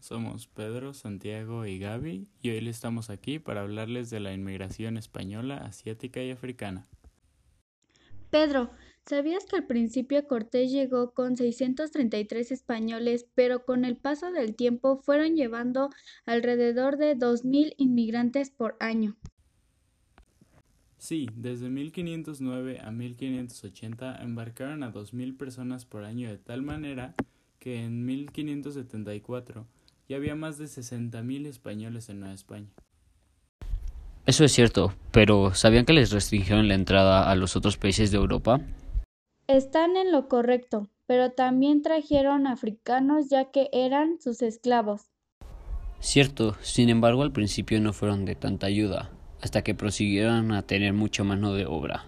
somos Pedro, Santiago y Gaby y hoy estamos aquí para hablarles de la inmigración española, asiática y africana. Pedro, ¿sabías que al principio Cortés llegó con 633 españoles, pero con el paso del tiempo fueron llevando alrededor de 2.000 inmigrantes por año? Sí, desde 1509 a 1580 embarcaron a 2.000 personas por año de tal manera que en 1574 ya había más de 60.000 españoles en Nueva España. Eso es cierto, pero ¿sabían que les restringieron la entrada a los otros países de Europa? Están en lo correcto, pero también trajeron africanos ya que eran sus esclavos. Cierto, sin embargo al principio no fueron de tanta ayuda, hasta que prosiguieron a tener mucha mano de obra.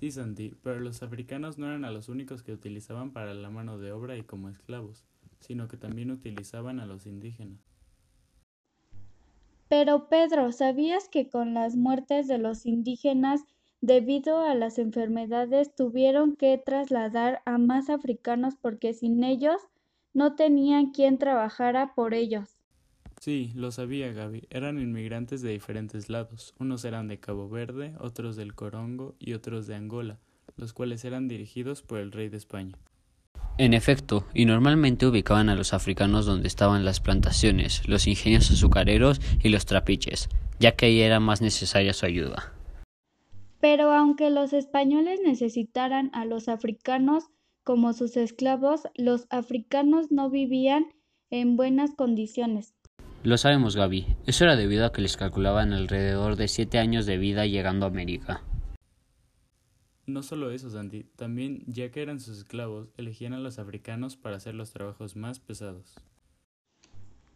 Sí, Santi, pero los africanos no eran a los únicos que utilizaban para la mano de obra y como esclavos, sino que también utilizaban a los indígenas. Pero Pedro, ¿sabías que con las muertes de los indígenas debido a las enfermedades tuvieron que trasladar a más africanos porque sin ellos no tenían quien trabajara por ellos? Sí, lo sabía Gaby. Eran inmigrantes de diferentes lados. Unos eran de Cabo Verde, otros del Corongo y otros de Angola, los cuales eran dirigidos por el rey de España. En efecto, y normalmente ubicaban a los africanos donde estaban las plantaciones, los ingenios azucareros y los trapiches, ya que ahí era más necesaria su ayuda. Pero aunque los españoles necesitaran a los africanos como sus esclavos, los africanos no vivían en buenas condiciones. Lo sabemos, Gaby. Eso era debido a que les calculaban alrededor de siete años de vida llegando a América. No solo eso, Santi, también, ya que eran sus esclavos, elegían a los africanos para hacer los trabajos más pesados.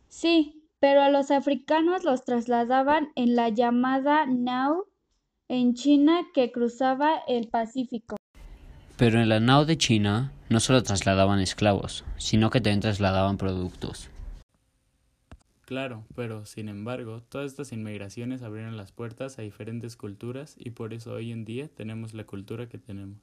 Sí, pero a los africanos los trasladaban en la llamada nao en China que cruzaba el Pacífico. Pero en la nao de China no solo trasladaban esclavos, sino que también trasladaban productos. Claro, pero sin embargo, todas estas inmigraciones abrieron las puertas a diferentes culturas y por eso hoy en día tenemos la cultura que tenemos.